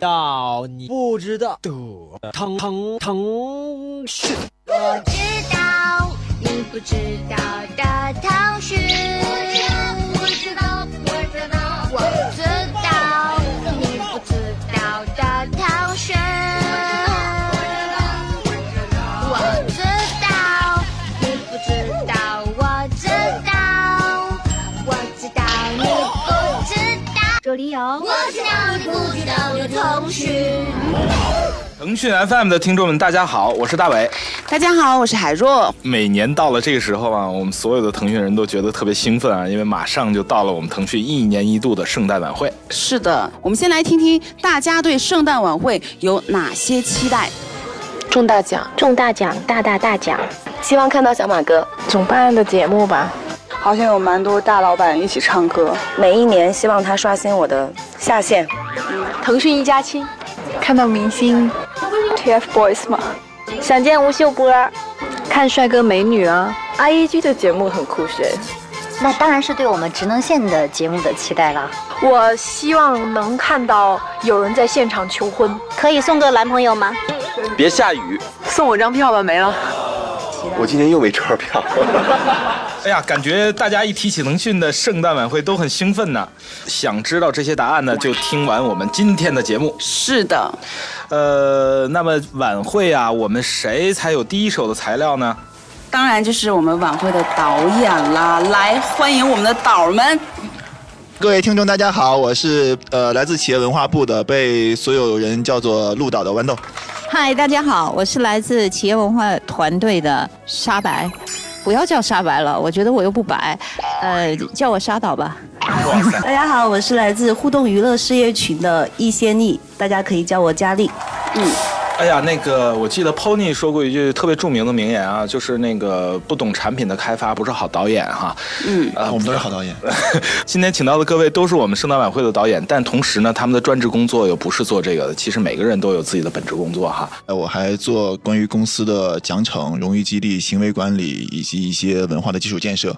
道你不知道的腾腾腾讯。我知道你不知道的腾讯。我知道你不知道的腾讯。腾讯 FM 的听众们，大家好，我是大伟。大家好，我是海若。每年到了这个时候啊，我们所有的腾讯人都觉得特别兴奋啊，因为马上就到了我们腾讯一年一度的圣诞晚会。是的，我们先来听听大家对圣诞晚会有哪些期待。中大奖，中大奖，大大大奖！希望看到小马哥总办的节目吧。好像有蛮多大老板一起唱歌。每一年希望他刷新我的下限。腾讯一家亲，看到明星，TFBOYS 吗，想见吴秀波，看帅哥美女啊。IEG 的节目很酷炫。那当然是对我们职能线的节目的期待了。我希望能看到有人在现场求婚，可以送个男朋友吗？别下雨，送我张票吧，没了。我今天又没车票。哎呀，感觉大家一提起腾讯的圣诞晚会都很兴奋呢。想知道这些答案呢，就听完我们今天的节目。是的，呃，那么晚会啊，我们谁才有第一手的材料呢？当然就是我们晚会的导演啦。来，欢迎我们的导们。各位听众，大家好，我是呃来自企业文化部的，被所有人叫做陆导的豌豆。嗨，大家好，我是来自企业文化团队的沙白。不要叫沙白了，我觉得我又不白，呃，叫我沙导吧。大家好，我是来自互动娱乐事业群的易仙丽，大家可以叫我佳丽。嗯。哎呀，那个我记得 Pony 说过一句特别著名的名言啊，就是那个不懂产品的开发不是好导演哈。嗯，呃，我们都是好导演。今天请到的各位都是我们圣诞晚会的导演，但同时呢，他们的专职工作又不是做这个的。其实每个人都有自己的本职工作哈。呃，我还做关于公司的奖惩、荣誉激励、行为管理以及一些文化的基础建设。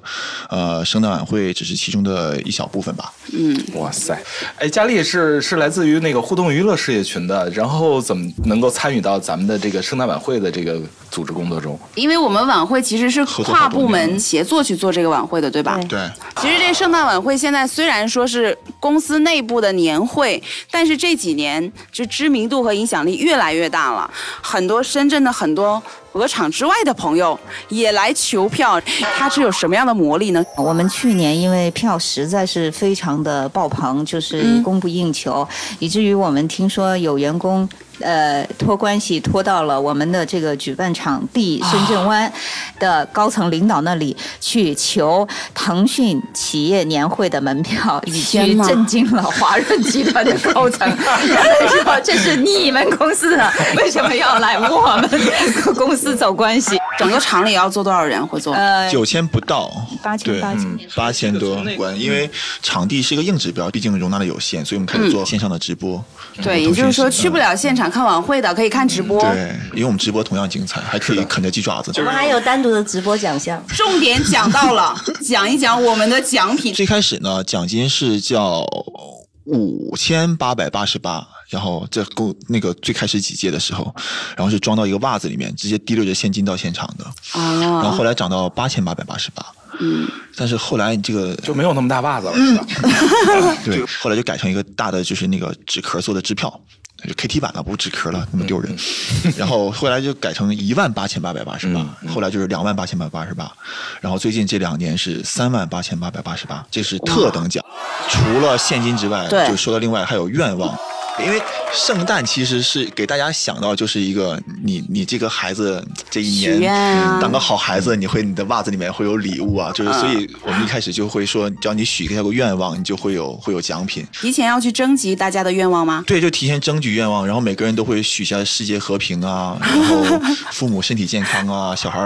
呃，圣诞晚会只是其中的一小部分吧。嗯，哇塞，哎，佳丽是是来自于那个互动娱乐事业群的，然后怎么能够参与到咱们的这个圣诞晚会的这个组织工作中？因为我们晚会其实是跨部门协作去做这个晚会的，对吧？对。其实这圣诞晚会现在虽然说是公司内部的年会，但是这几年就知名度和影响力越来越大了，很多深圳的很多。鹅厂之外的朋友也来求票，它是有什么样的魔力呢？我们去年因为票实在是非常的爆棚，就是供不应求，嗯、以至于我们听说有员工呃托关系托到了我们的这个举办场地深圳湾的高层领导那里去求腾讯企业年会的门票，以去震惊了华润集团的高层，说这是你们公司的，为什么要来我们公司？走关系，整个厂里要做多少人会做？呃，九千不到，八千八千八千多关，因为场地是一个硬指标，毕竟容纳的有限，所以我们开始做线上的直播。对，也就是说去不了现场看晚会的可以看直播。对，因为我们直播同样精彩，还可以啃着鸡爪子。我们还有单独的直播奖项。重点讲到了，讲一讲我们的奖品。最开始呢，奖金是叫五千八百八十八。然后这够那个最开始几届的时候，然后是装到一个袜子里面，直接滴溜着现金到现场的。哦。然后后来涨到八千八百八十八。嗯。但是后来这个就没有那么大袜子了，是吧？对，后来就改成一个大的，就是那个纸壳做的支票，就 KT 版了，不是纸壳了，那么丢人。然后后来就改成一万八千八百八十八，后来就是两万八千八百八十八，然后最近这两年是三万八千八百八十八，这是特等奖。除了现金之外，就说到另外还有愿望。因为圣诞其实是给大家想到就是一个你你这个孩子这一年当个好孩子，你会你的袜子里面会有礼物啊，就是所以我们一开始就会说，只要你许下个愿望，你就会有会有奖品。提前要去征集大家的愿望吗？对，就提前征集愿望，然后每个人都会许下世界和平啊，然后 父母身体健康啊，小孩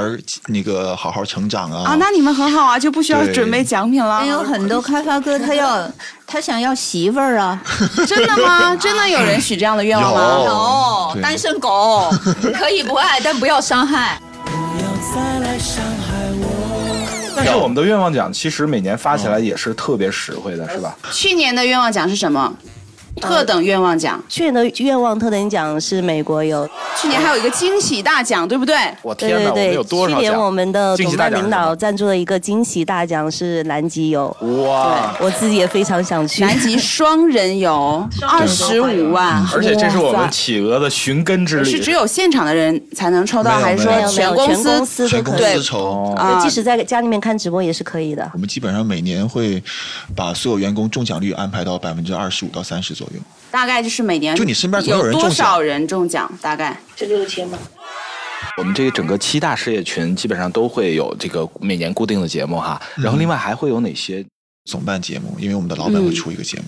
那个好好成长啊。啊，那你们很好啊，就不需要准备奖品了。也有很多开发哥他要他想要媳妇儿啊，真的吗？真的有人许这样的愿望吗？有，单身狗可以不爱，但不要伤害。但是我们的愿望奖其实每年发起来也是特别实惠的，是吧？去年的愿望奖是什么？特等愿望奖。去年的愿望特等奖是美国有，去年还有一个惊喜大奖，对不对？我天哪，我们对对有对，去多少去？年我们的惊总办领导赞助了一个惊喜大奖是南极游，哇！我自己也非常想去。南极双人游，二十五万，而且这是我们企鹅的寻根之旅。是只有现场的人才能抽到，还是说全公司全公对司抽。啊，即使在家里面看直播也是可以的。我们基本上每年会把所有员工中奖率安排到百分之二十五到三十左右。大概就是每年就你身边总有有多人中奖少人中奖？大概这六千吧。我们这个整个七大事业群基本上都会有这个每年固定的节目哈，然后另外还会有哪些？总办节目，因为我们的老板会出一个节目。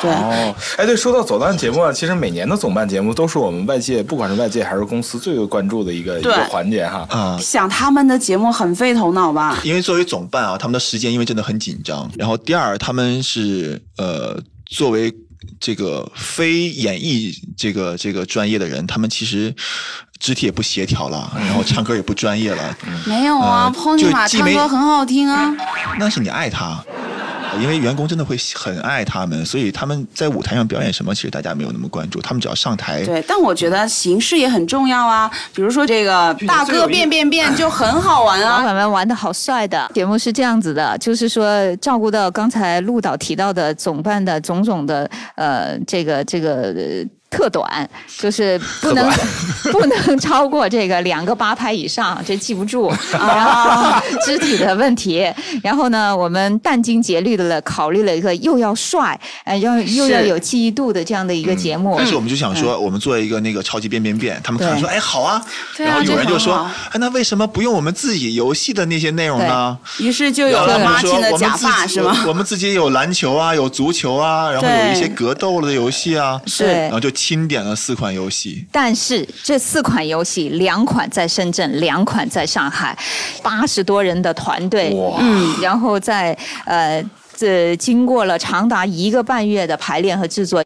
对哦，哎，对，说到总办节目啊，其实每年的总办节目都是我们外界，不管是外界还是公司最为关注的一个一个环节哈。啊、想他们的节目很费头脑吧？因为作为总办啊，他们的时间因为真的很紧张。然后第二，他们是呃作为这个非演艺这个这个专业的人，他们其实肢体也不协调了，然后唱歌也不专业了。没有啊呃，Pony 马唱歌很好听啊。那是你爱他。因为员工真的会很爱他们，所以他们在舞台上表演什么，其实大家没有那么关注。他们只要上台，对，但我觉得形式也很重要啊。比如说这个大哥变变变 就很好玩啊老啊。板们玩的好帅的。节目是这样子的，就是说照顾到刚才陆导提到的总办的种种的呃这个这个。呃特短就是不能 不能超过这个两个八拍以上，这记不住。然后 肢体的问题，然后呢，我们殚精竭虑的了考虑了一个又要帅，呃，要又要有记忆度的这样的一个节目。但是我们就想说，我们做一个那个超级变变变，他们看说，哎，好啊。然后有人就说，哎，那为什么不用我们自己游戏的那些内容呢？于是就有了马琴的假发，是吗？我们自己有篮球啊，有足球啊，然后有一些格斗的游戏啊，是，然后就钦点了四款游戏。但是这四款游戏，两款在深圳，两款在上海，八十多人的团队，嗯，然后在呃。这经过了长达一个半月的排练和制作，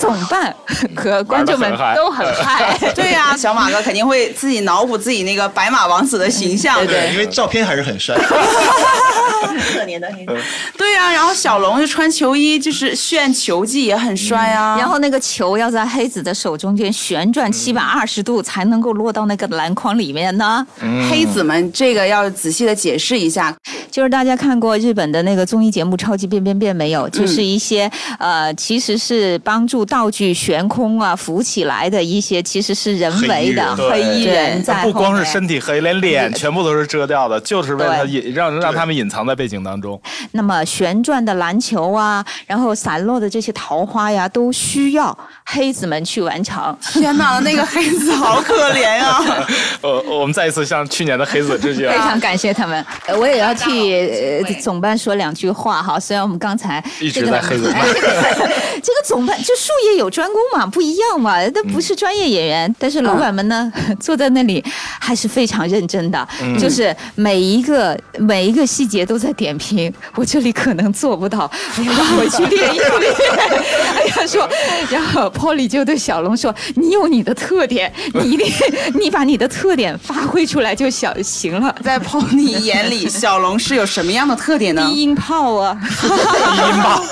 总办可观众们都很嗨。对呀、啊，小马哥肯定会自己脑补自己那个白马王子的形象，对对，因为照片还是很帅。可怜的黑子。对呀、啊，然后小龙就穿球衣，就是炫球技也很帅啊、嗯。然后那个球要在黑子的手中间旋转七百二十度，才能够落到那个篮筐里面呢。嗯、黑子们，这个要仔细的解释一下，就是大家看过日本的那个综艺节目《超级变变变》没有？就是一些、嗯、呃，其实是帮助道具悬空啊、浮起来的一些，其实是人为的黑衣人在不光是身体黑，连脸全部都是遮掉的，就是为了隐让让他们隐藏在背景当中。那么旋转的篮球啊，然后散落的这些桃花呀，都需要黑子们去完成。天哪，那个黑子好可怜呀、啊！呃，我们再一次向去年的黑子致敬，非常感谢他们。我也要替呃总办说两句话哈，虽然我们刚才一直在黑子。这个总办就术业有专攻嘛，不一样嘛，那不是专业演员，但是老板们呢、嗯、坐在那里还是非常认真的，嗯、就是每一个每一个细节都在点评。我这里可能做不到，哎呀，让我去练一练。哎呀，说，然后 Polly 就对小龙说：“你有你的特点，你一定你把你的特点发挥出来就小行了。”在 Polly 眼里，小龙是有什么样的特点呢？低音炮啊，低音炮。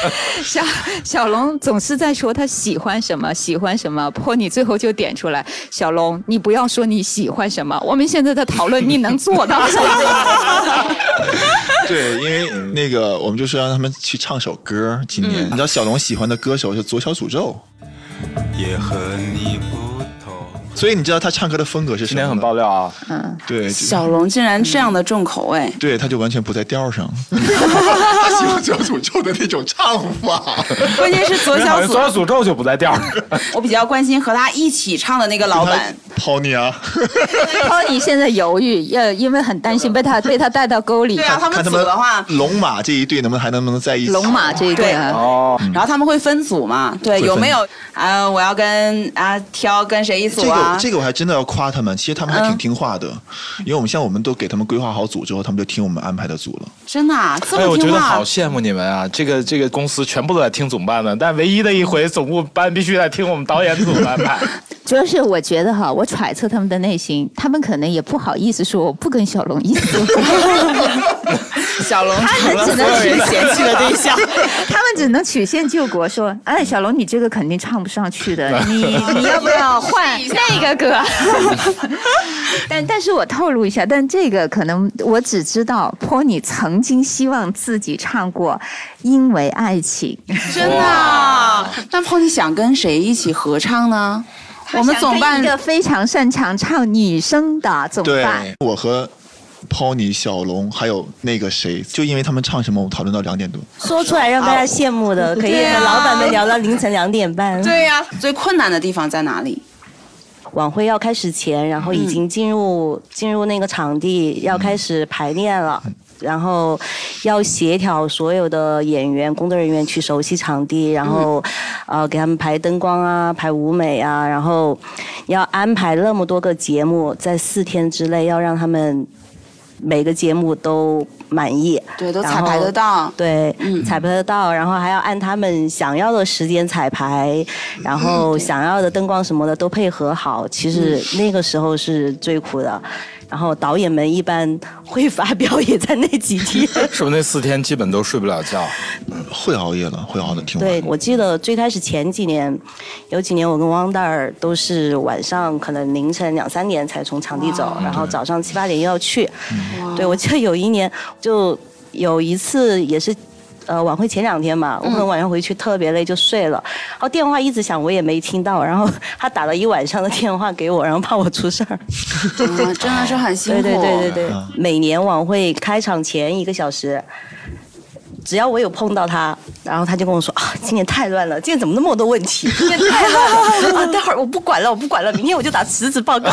小小龙总是在说他喜欢什么，喜欢什么。Polly 最后就点出来：“小龙，你不要说你喜欢什么，我们现在在讨论你能做到什么。”对，因为那个我们就是让他们去唱首歌。今年、嗯、你知道小龙喜欢的歌手是左小诅咒，也和你不同。所以你知道他唱歌的风格是什么？今天很爆料啊！嗯，对，小龙竟然这样的重口味，对，他就完全不在调上。他喜欢左小诅咒的那种唱法，关键是左小左小诅咒就不在调上。我比较关心和他一起唱的那个老板 Pony 啊，Pony 现在犹豫，要因为很担心被他被他带到沟里。对啊，他们组的话，龙马这一队能不能还能不能在一起？龙马这一对哦，然后他们会分组嘛？对，有没有啊？我要跟啊挑跟谁一组啊？这个我还真的要夸他们，其实他们还挺听话的，因为我们像我们都给他们规划好组之后，他们就听我们安排的组了。真的啊，这么听话？哎，我觉得好羡慕你们啊！这个这个公司全部都在听总办的，但唯一的一回总部班必须得听我们导演组的安排。主要是我觉得哈，我揣测他们的内心，他们可能也不好意思说我不跟小龙一组。小龙他们只能有人嫌弃的对象。他们只能曲线救国，说：“哎，小龙，你这个肯定唱不上去的，你你要不要换那个歌？”但但是我透露一下，但这个可能我只知道托尼曾经希望自己唱过《因为爱情》，真的啊？那 Pony 想跟谁一起合唱呢？我们总办一个非常擅长唱女生的总办，对，我和 Pony、小龙还有那个谁，就因为他们唱什么，我们讨论到两点多。说出来让大家羡慕的，可以和老板们聊到凌晨两点半。对呀、最困难的地方在哪里？晚会要开始前，然后已经进入、进入那个场地，要开始排练了。然后要协调所有的演员、工作人员去熟悉场地，然后、呃给他们排灯光啊、排舞美啊，然后要安排那么多个节目，在四天之内要让他们每个节目都满意，对，都彩排得到。对，嗯彩排得到，然后还要按他们想要的时间彩排，然后想要的灯光什么的都配合好。其实那个时候是最苦的。然后导演们一般会发飙也在那几天。是不是那四天基本都睡不了觉？会熬夜的，会熬的挺晚。对，我记得最开始前几年，有几年我跟汪大儿都是晚上可能凌晨两三点才从场地走，然后早上七八点又要去。对，我记得有一年就有一次也是。呃，晚会前两天嘛，我可能晚上回去特别累就睡了，然后电话一直响，我也没听到，然后他打了一晚上的电话给我，然后怕我出事儿。嗯真的是很辛苦。对对对对对，每年晚会开场前一个小时，只要我有碰到他，然后他就跟我说啊，今年太乱了，今年怎么那么多问题？今年太乱了啊！待会儿我不管了，我不管了，明天我就打辞职报告。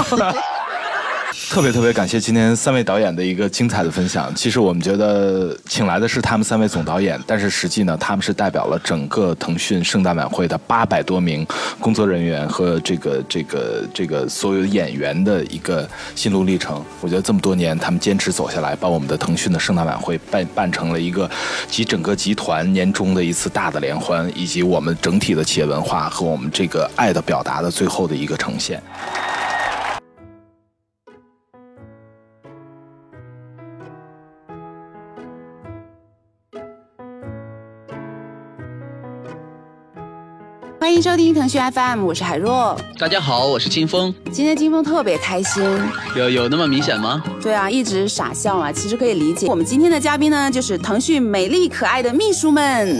特别特别感谢今天三位导演的一个精彩的分享。其实我们觉得请来的是他们三位总导演，但是实际呢，他们是代表了整个腾讯圣诞晚会的八百多名工作人员和这个这个这个所有演员的一个心路历程。我觉得这么多年，他们坚持走下来，把我们的腾讯的圣诞晚会办办成了一个集整个集团年终的一次大的联欢，以及我们整体的企业文化和我们这个爱的表达的最后的一个呈现。收听腾讯 FM，我是海若。大家好，我是金风。今天金峰特别开心，有有那么明显吗？对啊，一直傻笑啊，其实可以理解。我们今天的嘉宾呢，就是腾讯美丽可爱的秘书们。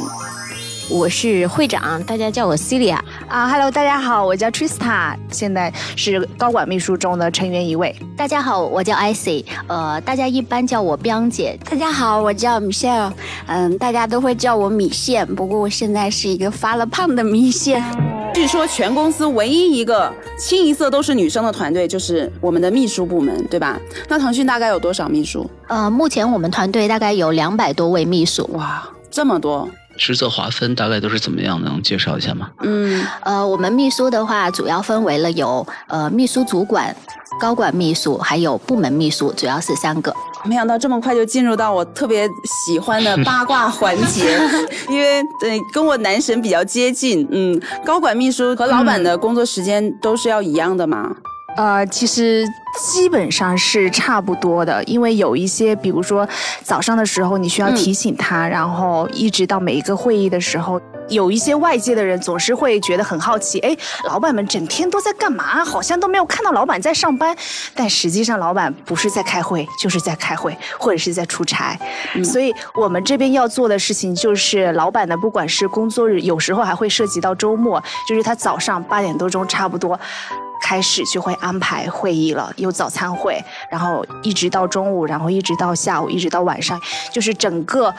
我是会长，大家叫我 Celia 啊。Hello，大家好，我叫 Trista，现在是高管秘书中的成员一位。大家好，我叫 Icy，呃，大家一般叫我冰姐。大家好，我叫 Michelle，嗯，大家都会叫我米线，不过我现在是一个发了胖的米线。据说全公司唯一一个清一色都是女生的团队，就是我们的秘书部门，对吧？那腾讯大概有多少秘书？呃，目前我们团队大概有两百多位秘书。哇，这么多！职责划分大概都是怎么样的？能介绍一下吗？嗯，呃，我们秘书的话，主要分为了有呃秘书主管、高管秘书，还有部门秘书，主要是三个。没想到这么快就进入到我特别喜欢的八卦 环节，因为对跟我男神比较接近。嗯，高管秘书和老板的工作时间都是要一样的吗？呃，其实基本上是差不多的，因为有一些，比如说早上的时候你需要提醒他，嗯、然后一直到每一个会议的时候，有一些外界的人总是会觉得很好奇，哎，老板们整天都在干嘛？好像都没有看到老板在上班，但实际上老板不是在开会，就是在开会，或者是在出差。嗯、所以我们这边要做的事情就是，老板呢，不管是工作日，有时候还会涉及到周末，就是他早上八点多钟差不多。开始就会安排会议了，有早餐会，然后一直到中午，然后一直到下午，一直到晚上，就是整个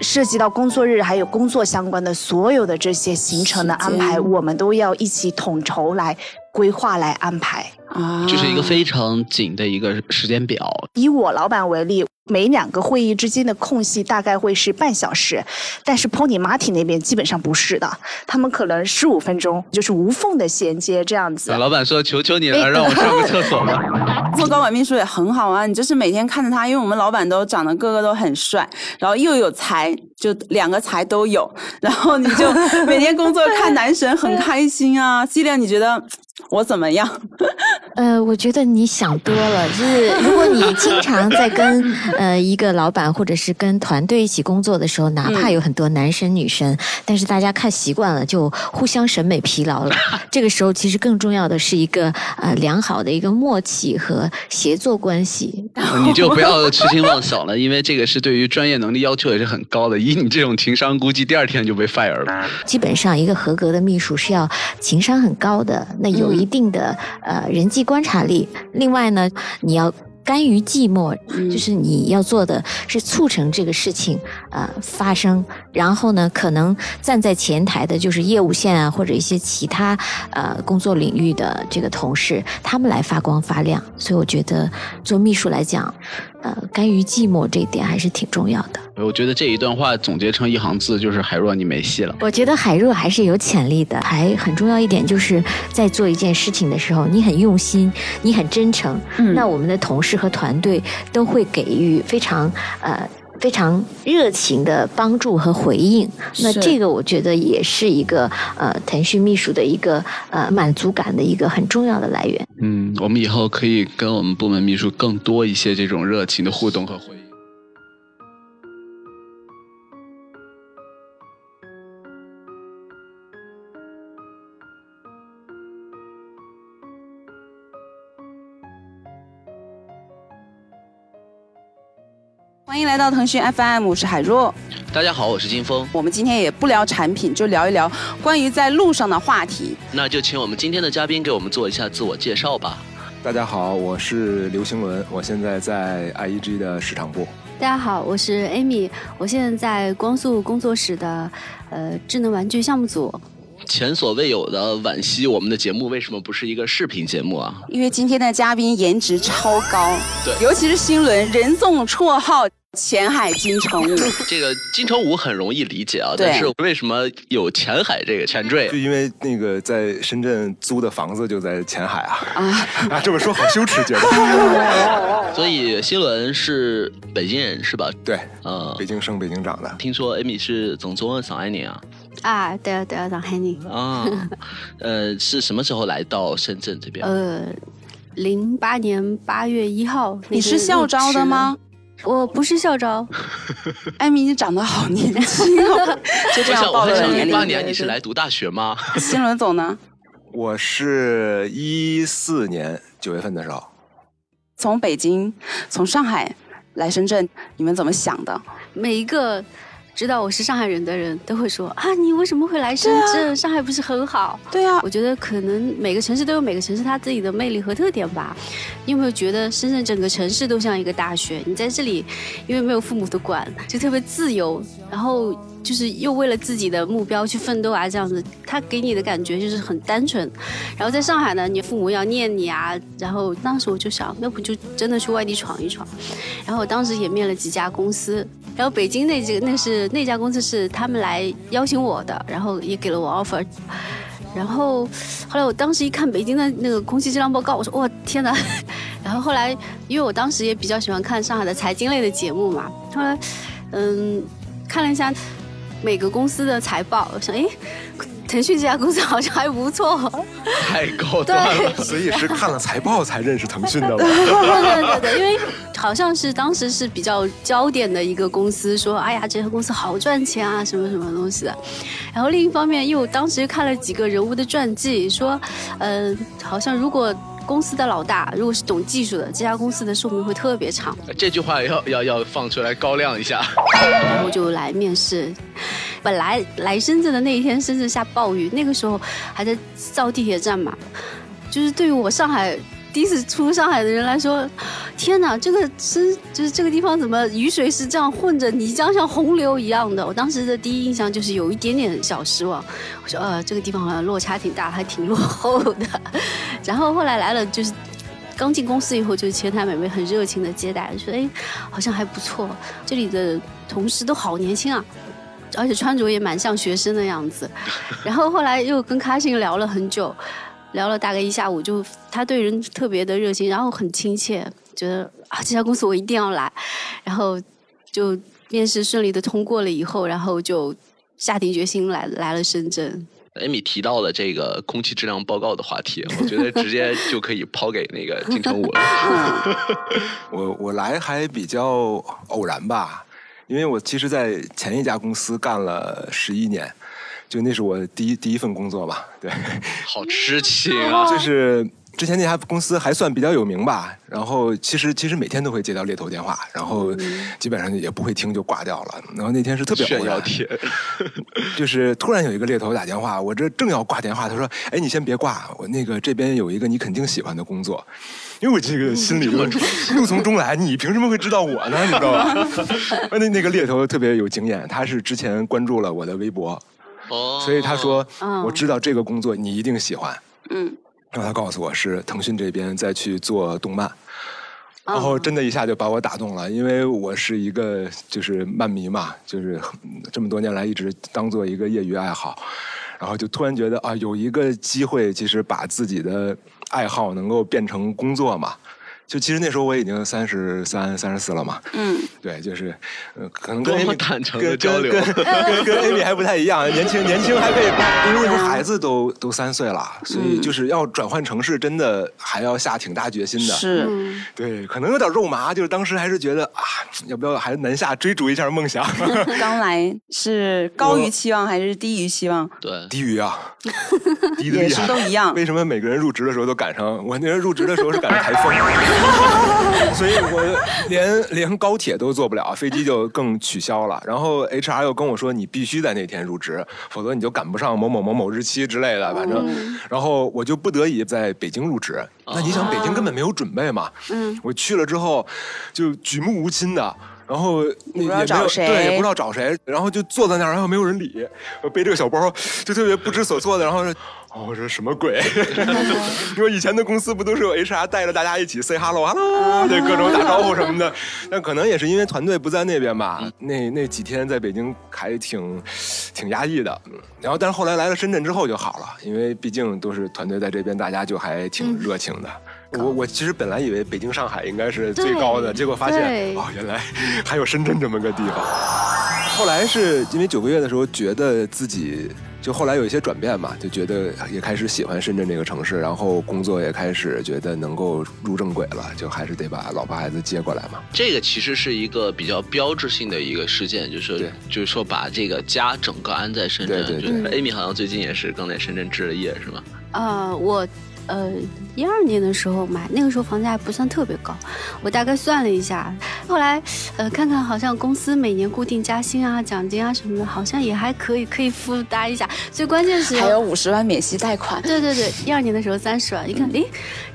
涉及到工作日还有工作相关的所有的这些行程的安排，我们都要一起统筹来规划来安排。啊，这是一个非常紧的一个时间表。以我老板为例。每两个会议之间的空隙大概会是半小时，但是 Pony Martin 那边基本上不是的，他们可能十五分钟就是无缝的衔接这样子。老板说：“求求你了，让我上个厕所吧。”做高管秘书也很好啊，你就是每天看着他，因为我们老板都长得个个都很帅，然后又有才，就两个才都有，然后你就每天工作看男神很开心啊。西亮，你觉得我怎么样？呃，我觉得你想多了。就是如果你经常在跟呃一个老板或者是跟团队一起工作的时候，哪怕有很多男生女生，但是大家看习惯了，就互相审美疲劳了。这个时候，其实更重要的是一个呃良好的一个默契和协作关系。你就不要痴心妄想了，因为这个是对于专业能力要求也是很高的。以你这种情商，估计第二天就被 fire 了。基本上，一个合格的秘书是要情商很高的，那有一定的、呃人际观察力。另外呢，你要。甘于寂寞，就是你要做的是促成这个事情呃发生，然后呢，可能站在前台的就是业务线啊，或者一些其他呃工作领域的这个同事，他们来发光发亮。所以我觉得做秘书来讲，呃，甘于寂寞这一点还是挺重要的。我觉得这一段话总结成一行字就是海若你没戏了。我觉得海若还是有潜力的，还很重要一点就是在做一件事情的时候，你很用心，你很真诚，嗯那我们的同事和团队都会给予非常呃。非常热情的帮助和回应，那这个我觉得也是一个呃腾讯秘书的一个呃满足感的一个很重要的来源。嗯，我们以后可以跟我们部门秘书更多一些这种热情的互动和回应。来到腾讯 FM，我是海若。大家好，我是金峰，我们今天也不聊产品，就聊一聊关于在路上的话题。那就请我们今天的嘉宾给我们做一下自我介绍吧。大家好，我是刘兴伦，我现在在 IEG 的市场部。大家好，我是 Amy，我现在在光速工作室的呃智能玩具项目组。前所未有的惋惜，我们的节目为什么不是一个视频节目啊？因为今天的嘉宾颜值超高，对尤其是新伦，人送绰号“前海金城武 这个金城武很容易理解啊，但是为什么有前海这个前缀就？因为那个在深圳租的房子就在前海啊啊 啊，这么说好羞耻，觉得。所以新伦是北京人是吧？对，嗯，北京生北京长的。听说 Amy 是总中上海人啊？啊，对啊，对啊，上海人。啊，呃，是什么时候来到深圳这边？呃，零八年八月一号，你是校招的吗？我不是校招，艾米，你长得好年轻哦，就这样暴露了年龄。零八年你是来读大学吗？新伦总呢？我是一四年九月份的时候，从北京、从上海来深圳，你们怎么想的？每一个。知道我是上海人的人都会说啊，你为什么会来深圳？上海不是很好？对啊，我觉得可能每个城市都有每个城市它自己的魅力和特点吧。你有没有觉得深圳整个城市都像一个大学？你在这里，因为没有父母的管，就特别自由，然后就是又为了自己的目标去奋斗啊，这样子，他给你的感觉就是很单纯。然后在上海呢，你父母要念你啊，然后当时我就想，那不就真的去外地闯一闯？然后我当时也面了几家公司。然后北京那几个那是那家公司是他们来邀请我的，然后也给了我 offer。然后后来我当时一看北京的那个空气质量报告，我说哇天哪！然后后来因为我当时也比较喜欢看上海的财经类的节目嘛，后来嗯看了一下每个公司的财报，我想诶。腾讯这家公司好像还不错，太高端了。所以是看了财报才认识腾讯的吗？对对对对，因为好像是当时是比较焦点的一个公司，说哎呀，这家公司好赚钱啊，什么什么东西的。然后另一方面，又当时看了几个人物的传记，说，呃，好像如果。公司的老大如果是懂技术的，这家公司的寿命会特别长。这句话要要要放出来高亮一下。然后就来面试，本来来深圳的那一天，深圳下暴雨，那个时候还在造地铁站嘛，就是对于我上海。第一次出上海的人来说，天哪，这个深就是这个地方怎么雨水是这样混着泥浆像洪流一样的？我当时的第一印象就是有一点点小失望。我说呃，这个地方好像落差挺大，还挺落后的。然后后来来了，就是刚进公司以后，就是前台美眉很热情的接待，说哎，好像还不错。这里的同事都好年轻啊。而且穿着也蛮像学生的样子，然后后来又跟卡辛聊了很久，聊了大概一下午，就他对人特别的热情，然后很亲切，觉得啊这家公司我一定要来，然后就面试顺利的通过了以后，然后就下定决心来来了深圳。艾米提到了这个空气质量报告的话题，我觉得直接就可以抛给那个金城武了。我我来还比较偶然吧，因为我其实，在前一家公司干了十一年，就那是我第一第一份工作吧，对。好痴情啊！就是之前那家公司还算比较有名吧，然后其实其实每天都会接到猎头电话，然后基本上也不会听就挂掉了。然后那天是特别炫耀帖，就是突然有一个猎头打电话，我这正要挂电话，他说：“哎，你先别挂，我那个这边有一个你肯定喜欢的工作。”因为我这个心里又 怒从中来，你凭什么会知道我呢？你知道吧？那那个猎头特别有经验，他是之前关注了我的微博，哦所以他说哦我知道这个工作你一定喜欢。嗯，然后他告诉我是腾讯这边在去做动漫，然哦后真的一下就把我打动了，因为我是一个就是漫迷嘛，就是嗯这么多年来一直当做一个业余爱好，然后就突然觉得啊，有一个机会，其实把自己的爱好能够变成工作嘛。就其实那时候我已经三十三、三十四了嘛，嗯，对，就是，呃，可能跟多么 Amy 坦诚的跟交流跟跟 跟跟 Amy 还不太一样，年轻年轻还可以，因为那时候孩子都都三岁了，所以嗯就是要转换城市，真的还要下挺大决心的。是对，可能有点肉麻，就是当时还是觉得啊，要不要还是南下追逐一下梦想？刚来是高于期望还是低于期望？对，低于啊，低的也是。都一样。为什么每个人入职的时候都赶上？我那人入职的时候是赶上台风，所以我连连高铁都坐不了，飞机就更取消了。然后 HR 又跟我说，你必须在那天入职，否则你就赶不上某某某某日期之类的。反正，然后我就不得已在北京入职。那你想，北京根本没有准备嘛？嗯，我去了之后，就举目无亲的。然后不知道也没有找谁对，也不知道找谁，然后就坐在那儿，然后没有人理，我背这个小包，就特别不知所措的，然后我说什么鬼？因为以前的公司不都是有 HR 带着大家一起 say hello hello，对，各种打招呼什么的。但可能也是因为团队不在那边吧，那那几天在北京还挺挺压抑的。嗯然后，但是后来来了深圳之后就好了，因为毕竟都是团队在这边，大家就还挺热情的。我我其实本来以为北京、上海应该是最高的，结果发现哦，原来还有深圳这么个地方。后来是因为九个月的时候，觉得自己就后来有一些转变嘛，就觉得也开始喜欢深圳这个城市，然后工作也开始觉得能够入正轨了，就还是得把老婆孩子接过来嘛。这个其实是一个比较标志性的一个事件，就是就是说把这个家整个安在深圳。对对就是对 Amy 好像最近也是刚在深圳置了业，是吗？呃，我呃一二年的时候买，那个时候房价还不算特别高，我大概算了一下，后来呃看看好像公司每年固定加薪啊、奖金啊什么的，好像也还可以，可以负担一下。最关键是还有五十万免息贷款。对对对，一二年的时候三十万，一看，诶，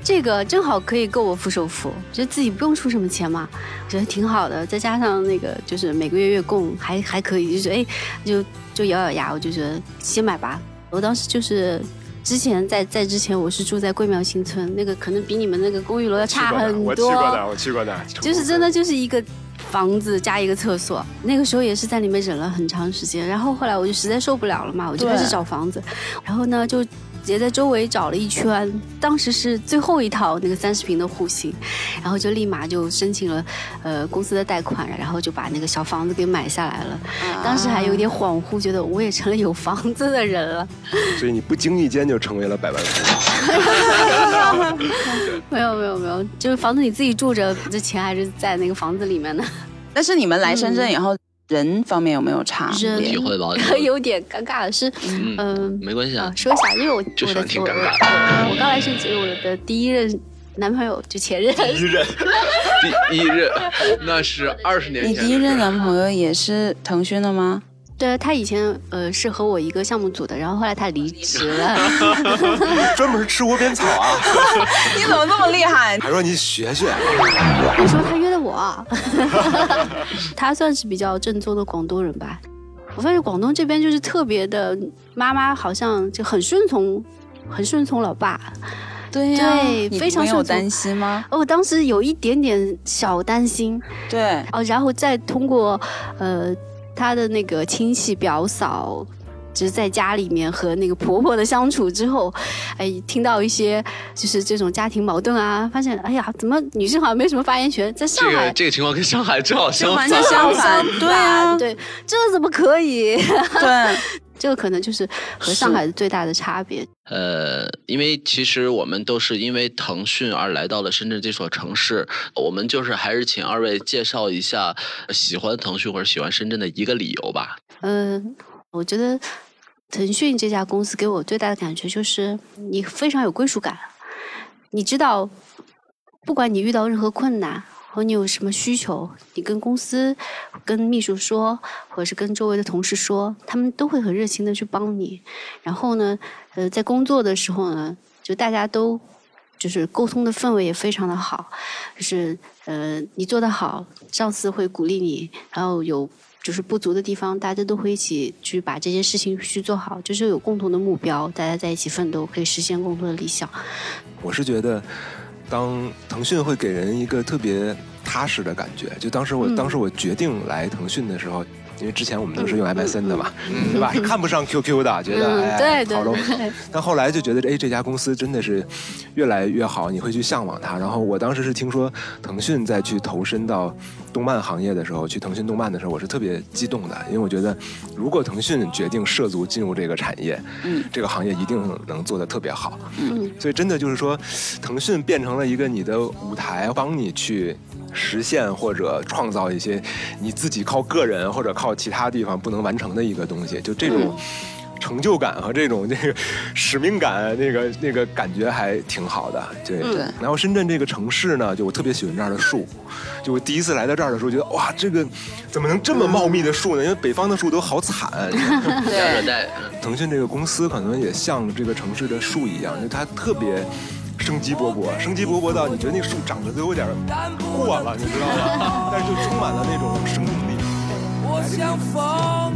这个正好可以够我付首付，觉得自己不用出什么钱嘛，觉得挺好的。再加上那个就是每个月月供还还可以，就是诶，就就咬咬牙，我就觉得先买吧。我当时就是。之前在在之前我是住在桂苗新村，那个可能比你们那个公寓楼要差很多。我去过的，我去过的，就是真的就是一个房子加一个厕所，那个时候也是在里面忍了很长时间，然后后来我就实在受不了了嘛，我就开始找房子，然后呢就。也在周围找了一圈，当时是最后一套那个三十平的户型，然后就立马就申请了呃公司的贷款，然后就把那个小房子给买下来了。当时还有点恍惚，觉得我也成了有房子的人了。所以你不经意间就成为了百万富翁。没有没有没有，就是房子你自己住着，这钱还是在那个房子里面的。但是你们来深圳以后，人方面有没有差别？人体会到 有点尴尬的是，嗯嗯，没关系啊，说一下，因为我就喜我的我欢听尴尬我我刚来深圳，我的第一任男朋友就前任，第一任，第一任，那是 二十年前。你第一任男朋友也是腾讯的吗？对他以前呃是和我一个项目组的，然后后来他离职了。专门吃窝边草啊！你怎么那么厉害？还说你学学。那时候他约的我，他算是比较正宗的广东人吧。我发现广东这边就是特别的，妈妈好像就很顺从，很顺从老爸。对呀、对，你非常有担心吗？哦，我当时有一点点小担心。对，哦，然后再通过呃他的那个亲戚表嫂。就是在家里面和那个婆婆的相处之后，哎，听到一些就是这种家庭矛盾啊，发现哎呀，怎么女生好像没什么发言权？在上海，这个这个情况跟上海正好相反，完全相反，对啊，对，这怎么可以？对，这个可能就是和上海的最大的差别。呃，因为其实我们都是因为腾讯而来到了深圳这所城市，我们就是还是请二位介绍一下喜欢腾讯或者喜欢深圳的一个理由吧。嗯，我觉得腾讯这家公司给我最大的感觉就是你非常有归属感，你知道，不管你遇到任何困难。和你有什么需求，你跟公司、跟秘书说，或者是跟周围的同事说，他们都会很热情的去帮你。然后呢，呃，在工作的时候呢，就大家都就是沟通的氛围也非常的好，就是呃，你做得好，上司会鼓励你，然后有就是不足的地方，大家都会一起去把这件事情去做好，就是有共同的目标，大家在一起奋斗，可以实现共同的理想。我是觉得。当腾讯会给人一个特别踏实的感觉，就当时我当时我决定来腾讯的时候，因为之前我们都是用 MSN 的嘛，对吧？看不上 QQ 的，觉得哎，好 low。但后来就觉得，哎，这家公司真的是越来越好，你会去向往它。然后我当时是听说腾讯在去投身到。动漫行业的时候，去腾讯动漫的时候，我是特别激动的，因为我觉得，如果腾讯决定涉足进入这个产业，嗯，这个行业一定能做得特别好，嗯，所以真的就是说，腾讯变成了一个你的舞台，帮你去实现或者创造一些你自己靠个人或者靠其他地方不能完成的一个东西，就这种。成就感和这种这个使命感，那个那个感觉还挺好的。对，然后深圳这个城市呢，就我特别喜欢这儿的树。就我第一次来到这儿的时候，觉得哇，这个怎么能这么茂密的树呢？因为北方的树都好惨。亚热带。腾讯这个公司可能也像这个城市的树一样，就它特别生机勃勃，生机勃勃到你觉得那树长得都有点过了，你知道吗？但是就充满了那种生命力。我像风